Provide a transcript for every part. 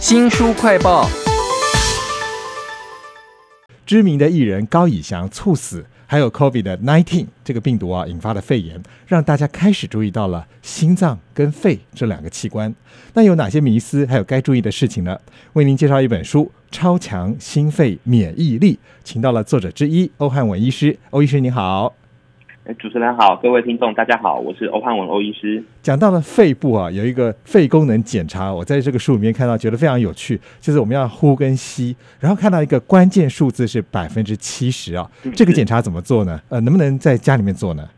新书快报。知名的艺人高以翔猝死，还有 COVID 的19这个病毒啊引发的肺炎，让大家开始注意到了心脏跟肺这两个器官。那有哪些迷思，还有该注意的事情呢？为您介绍一本书《超强心肺免疫力》，请到了作者之一欧汉文医师。欧医师你好。主持人好，各位听众大家好，我是欧汉文欧医师。讲到了肺部啊，有一个肺功能检查，我在这个书里面看到，觉得非常有趣，就是我们要呼跟吸，然后看到一个关键数字是百分之七十啊。这个检查怎么做呢？呃，能不能在家里面做呢？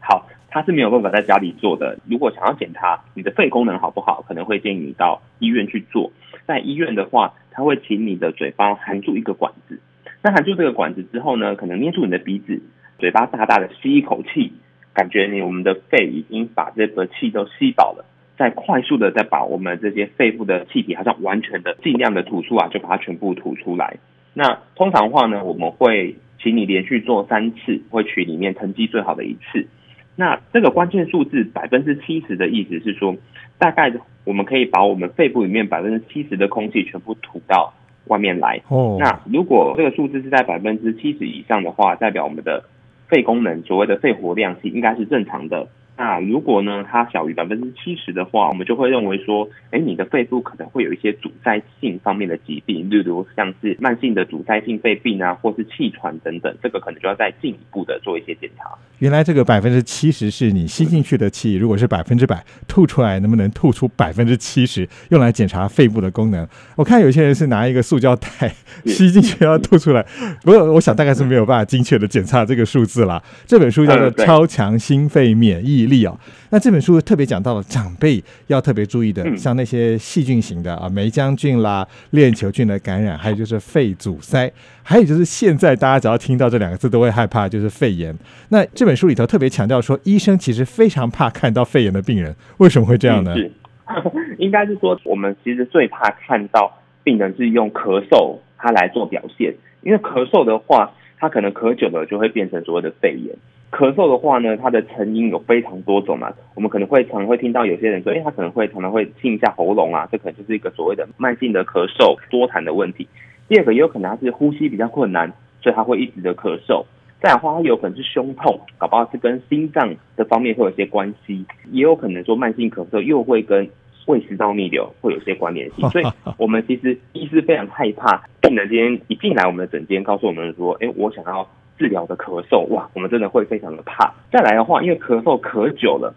好，它是没有办法在家里做的。如果想要检查你的肺功能好不好，可能会建议你到医院去做。在医院的话，他会请你的嘴巴含住一个管子，那含住这个管子之后呢，可能捏住你的鼻子。嘴巴大大的吸一口气，感觉你我们的肺已经把这个气都吸饱了，再快速的再把我们这些肺部的气体，好像完全的尽量的吐出啊，就把它全部吐出来。那通常话呢，我们会请你连续做三次，会取里面成绩最好的一次。那这个关键数字百分之七十的意思是说，大概我们可以把我们肺部里面百分之七十的空气全部吐到外面来。哦，那如果这个数字是在百分之七十以上的话，代表我们的肺功能所谓的肺活量是应该是正常的。那如果呢，它小于百分之七十的话，我们就会认为说，哎，你的肺部可能会有一些阻塞性方面的疾病，例如像是慢性的阻塞性肺病啊，或是气喘等等，这个可能就要再进一步的做一些检查。原来这个百分之七十是你吸进去的气，如果是百分之百吐出来，能不能吐出百分之七十，用来检查肺部的功能？我看有些人是拿一个塑胶袋吸进去要吐出来，不过我想大概是没有办法精确的检查这个数字啦。这本书叫做《超强心肺免疫》。力哦，那这本书特别讲到了长辈要特别注意的，像那些细菌型的啊，霉浆菌啦、链球菌的感染，还有就是肺阻塞，还有就是现在大家只要听到这两个字都会害怕，就是肺炎。那这本书里头特别强调说，医生其实非常怕看到肺炎的病人，为什么会这样呢？是，应该是说我们其实最怕看到病人是用咳嗽他来做表现，因为咳嗽的话，他可能咳久了就会变成所谓的肺炎。咳嗽的话呢，它的成因有非常多种嘛。我们可能会常会听到有些人说，哎，他可能会常常会清一下喉咙啊，这可能就是一个所谓的慢性的咳嗽多痰的问题。第二个也有可能他是呼吸比较困难，所以他会一直的咳嗽。再的话，他有可能是胸痛，搞不好是跟心脏的方面会有些关系。也有可能说慢性咳嗽又会跟胃食道逆流会有些关联性。所以 我们其实医师非常害怕病人今天一进来我们的诊间，告诉我们说，哎，我想要。治疗的咳嗽哇，我们真的会非常的怕。再来的话，因为咳嗽咳久了，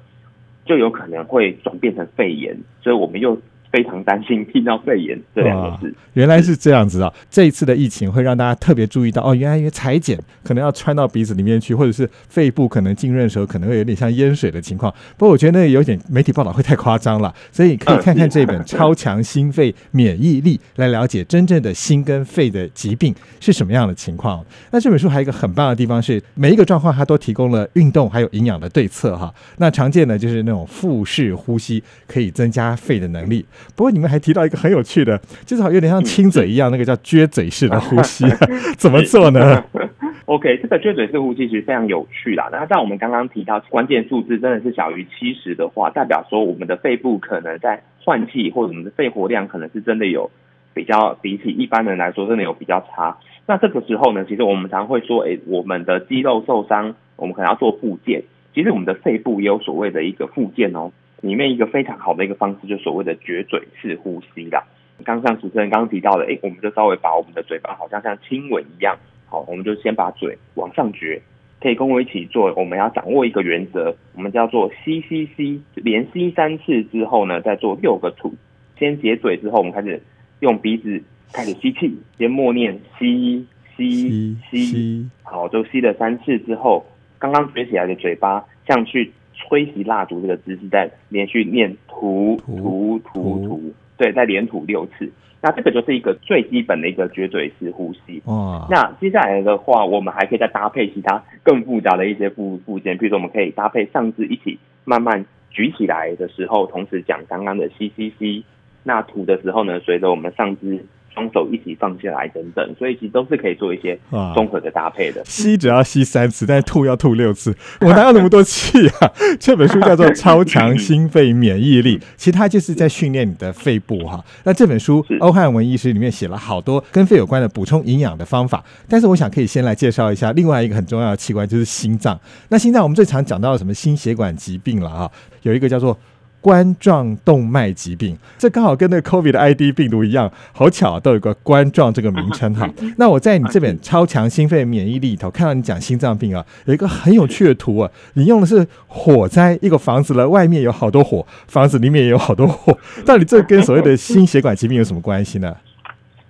就有可能会转变成肺炎，所以我们又。非常担心听到肺炎这两个字，原来是这样子啊！这一次的疫情会让大家特别注意到哦，原来因为裁剪可能要穿到鼻子里面去，或者是肺部可能浸润的时候可能会有点像淹水的情况。不过我觉得那有点媒体报道会太夸张了，所以可以看看这本《超强心肺免疫力》来了解真正的心跟肺的疾病是什么样的情况。那这本书还有一个很棒的地方是，每一个状况它都提供了运动还有营养的对策哈。那常见的就是那种腹式呼吸，可以增加肺的能力。不过你们还提到一个很有趣的，就是好有点像亲嘴一样，那个叫撅嘴式的呼吸，怎么做呢？OK，这个撅嘴式呼吸其实非常有趣啦。那在我们刚刚提到关键数字真的是小于七十的话，代表说我们的肺部可能在换气或者我们的肺活量可能是真的有比较比起一般人来说真的有比较差。那这个时候呢，其实我们常会说，哎，我们的肌肉受伤，我们可能要做复健。其实我们的肺部也有所谓的一个复健哦。里面一个非常好的一个方式，就所谓的绝嘴式呼吸啦。刚像主持人刚刚提到的，哎，我们就稍微把我们的嘴巴好像像亲吻一样，好，我们就先把嘴往上撅，可以跟我一起做。我们要掌握一个原则，我们叫做吸吸吸，连吸三次之后呢，再做六个吐。先解嘴之后，我们开始用鼻子开始吸气，先默念吸吸吸，好，就吸了三次之后，刚刚撅起来的嘴巴像去。吹熄蜡烛这个姿势，在连续念吐吐吐吐，对，再连吐六次。那这个就是一个最基本的一个绝嘴式呼吸。哇！那接下来的话，我们还可以再搭配其他更复杂的一些附附件，比如说我们可以搭配上肢一起慢慢举起来的时候，同时讲刚刚的吸吸吸。那吐的时候呢，随着我们上肢双手一起放下来等等，所以其实都是可以做一些哇综合的搭配的。吸只要吸三次，但是吐要吐六次，我哪有那么多气啊？这本书叫做《超强心肺免疫力》，其实它就是在训练你的肺部哈。那这本书欧汉文医师里面写了好多跟肺有关的补充营养的方法，但是我想可以先来介绍一下另外一个很重要的器官，就是心脏。那心脏我们最常讲到的什么心血管疾病了啊，有一个叫做。冠状动脉疾病，这刚好跟那个 COVID 的 ID 病毒一样，好巧啊，都有个冠状这个名称哈。那我在你这本《超强心肺免疫力》里头看到你讲心脏病啊，有一个很有趣的图啊，你用的是火灾，一个房子的，外面有好多火，房子里面也有好多火，到底这跟所谓的心血管疾病有什么关系呢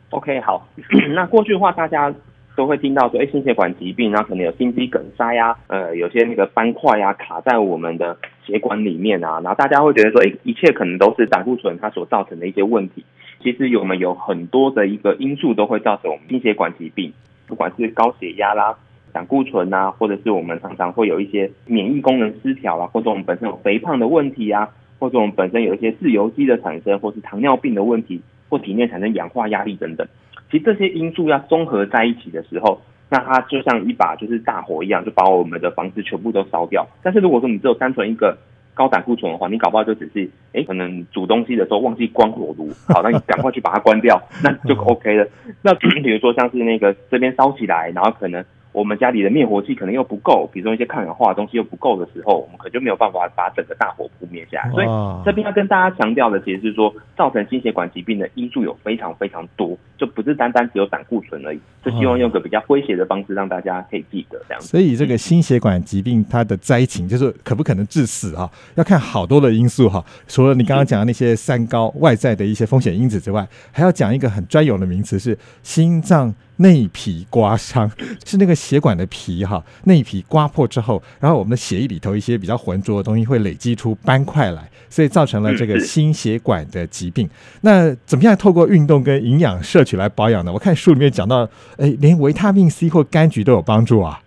？OK，好，那过去的话，大家都会听到说，哎，心血管疾病，然后可能有心肌梗塞呀、呃，有些那个斑块呀、卡在我们的血管里面啊，然后大家会觉得说，哎，一切可能都是胆固醇它所造成的一些问题。其实我们有很多的一个因素都会造成我们心血管疾病，不管是高血压啦、胆固醇啊，或者是我们常常会有一些免疫功能失调啊，或者我们本身有肥胖的问题啊，或者我们本身有一些自由基的产生，或是糖尿病的问题，或体内产生氧化压力等等。其实这些因素要综合在一起的时候，那它就像一把就是大火一样，就把我们的房子全部都烧掉。但是如果说你只有单纯一个高胆固醇的话，你搞不好就只是哎，可能煮东西的时候忘记关火炉，好，那你赶快去把它关掉，那就 OK 了。那比如说像是那个这边烧起来，然后可能我们家里的灭火器可能又不够，比如说一些抗氧化的东西又不够的时候，我们可能就没有办法把整个大火扑灭下来。所以哇这边要跟大家强调的，其实是说，造成心血管疾病的因素有非常非常多，就不是单单只有胆固醇而已。就希望用个比较诙谐的方式让大家可以记得这样子。所以这个心血管疾病它的灾情，就是可不可能致死啊？要看好多的因素哈。除了你刚刚讲的那些三高外在的一些风险因子之外，还要讲一个很专有的名词是心脏内皮刮伤，是那个血管的皮哈，内皮刮破之后，然后我们的血液里头一些比较浑浊的东西会累积出斑块来，所以造成了这个心血管的疾病。那怎么样透过运动跟营养摄取来保养呢？我看书里面讲到，哎，连维他命 C 或柑橘都有帮助啊。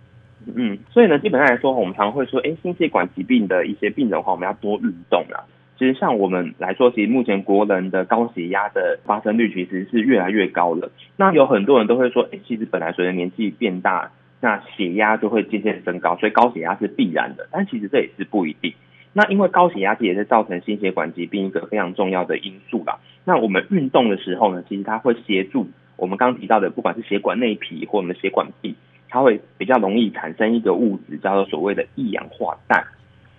嗯，所以呢，基本上来说，我们常会说，哎，心血管疾病的一些病人的话，我们要多运动啦。其实像我们来说，其实目前国人的高血压的发生率其实是越来越高了。那有很多人都会说，哎，其实本来随着年纪变大，那血压就会渐渐升高，所以高血压是必然的。但其实这也是不一定。那因为高血压其实也是造成心血管疾病一个非常重要的因素啦。那我们运动的时候呢，其实它会协助我们刚刚提到的，不管是血管内皮或我们的血管壁，它会比较容易产生一个物质叫做所谓的一氧化氮。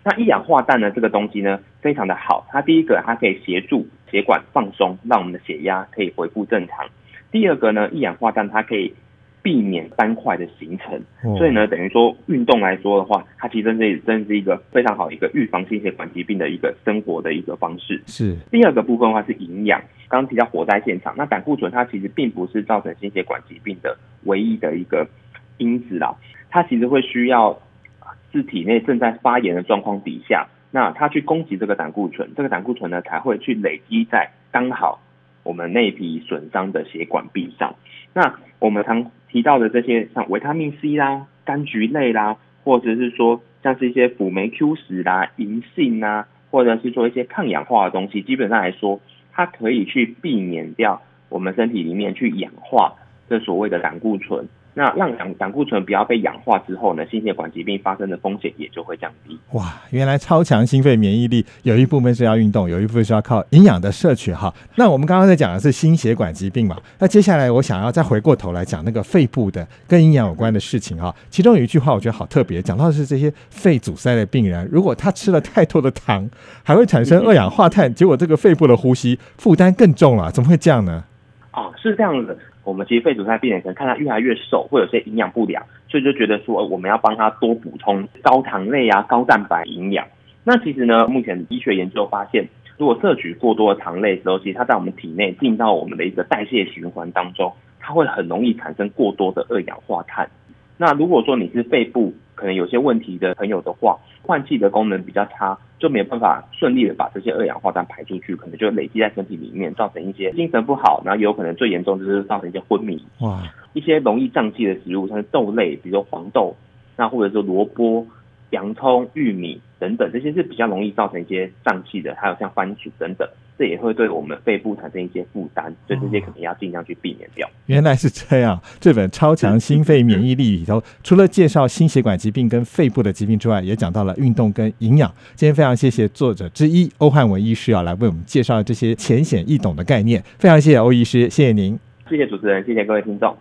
那一氧化氮呢，这个东西呢非常的好，它第一个它可以协助血管放松，让我们的血压可以恢复正常。第二个呢，一氧化氮它可以避免斑块的形成，哦所以呢，等于说运动来说的话，它其实真是真是一个非常好一个预防心血管疾病的一个生活的一个方式。是第二个部分的话是营养，刚刚提到火灾现场，那胆固醇它其实并不是造成心血管疾病的唯一的一个因子啦，它其实会需要是体内正在发炎的状况底下，那它去攻击这个胆固醇，这个胆固醇呢才会去累积在刚好我们内皮损伤的血管壁上。那我们常提到的这些像维他命 C 啦、柑橘类啦，或者是说像是一些辅酶 Q 十啦、银杏啊，或者是说一些抗氧化的东西，基本上来说，它可以去避免掉我们身体里面去氧化这所谓的胆固醇。那让胆胆固醇不要被氧化之后呢，心血管疾病发生的风险也就会降低。哇，原来超强心肺免疫力有一部分是要运动，有一部分是要靠营养的摄取哈。那我们刚刚在讲的是心血管疾病嘛，那接下来我想要再回过头来讲那个肺部的跟营养有关的事情哈。其中有一句话我觉得好特别，讲到的是这些肺阻塞的病人，如果他吃了太多的糖，还会产生二氧化碳，结果这个肺部的呼吸负担更重了，怎么会这样呢？哦，是这样的。我们其实肺阻塞病人可能看他越来越瘦，会有些营养不良，所以就觉得说我们要帮他多补充高糖类啊、高蛋白营养。那其实呢，目前医学研究发现，如果摄取过多的糖类的时候，其实它在我们体内进到我们的一个代谢循环当中，它会很容易产生过多的二氧化碳。那如果说你是肺部可能有些问题的朋友的话，换气的功能比较差，就没有办法顺利的把这些二氧化碳排出去，可能就累积在身体里面，造成一些精神不好，然后也有可能最严重就是造成一些昏迷。哇，一些容易胀气的食物，像是豆类，比如说黄豆，那或者说萝卜、洋葱、玉米等等，这些是比较容易造成一些胀气的，还有像番薯等等，这这也会对我们肺部产生一些负担，所以这些可能要尽量去避免掉。原来是这样，这本《超强心肺免疫力》里头，除了介绍心血管疾病跟肺部的疾病之外，也讲到了运动跟营养。今天非常谢谢作者之一欧汉文医师啊，来为我们介绍这些浅显易懂的概念。非常谢谢欧医师，谢谢您，谢谢主持人，谢谢各位听众。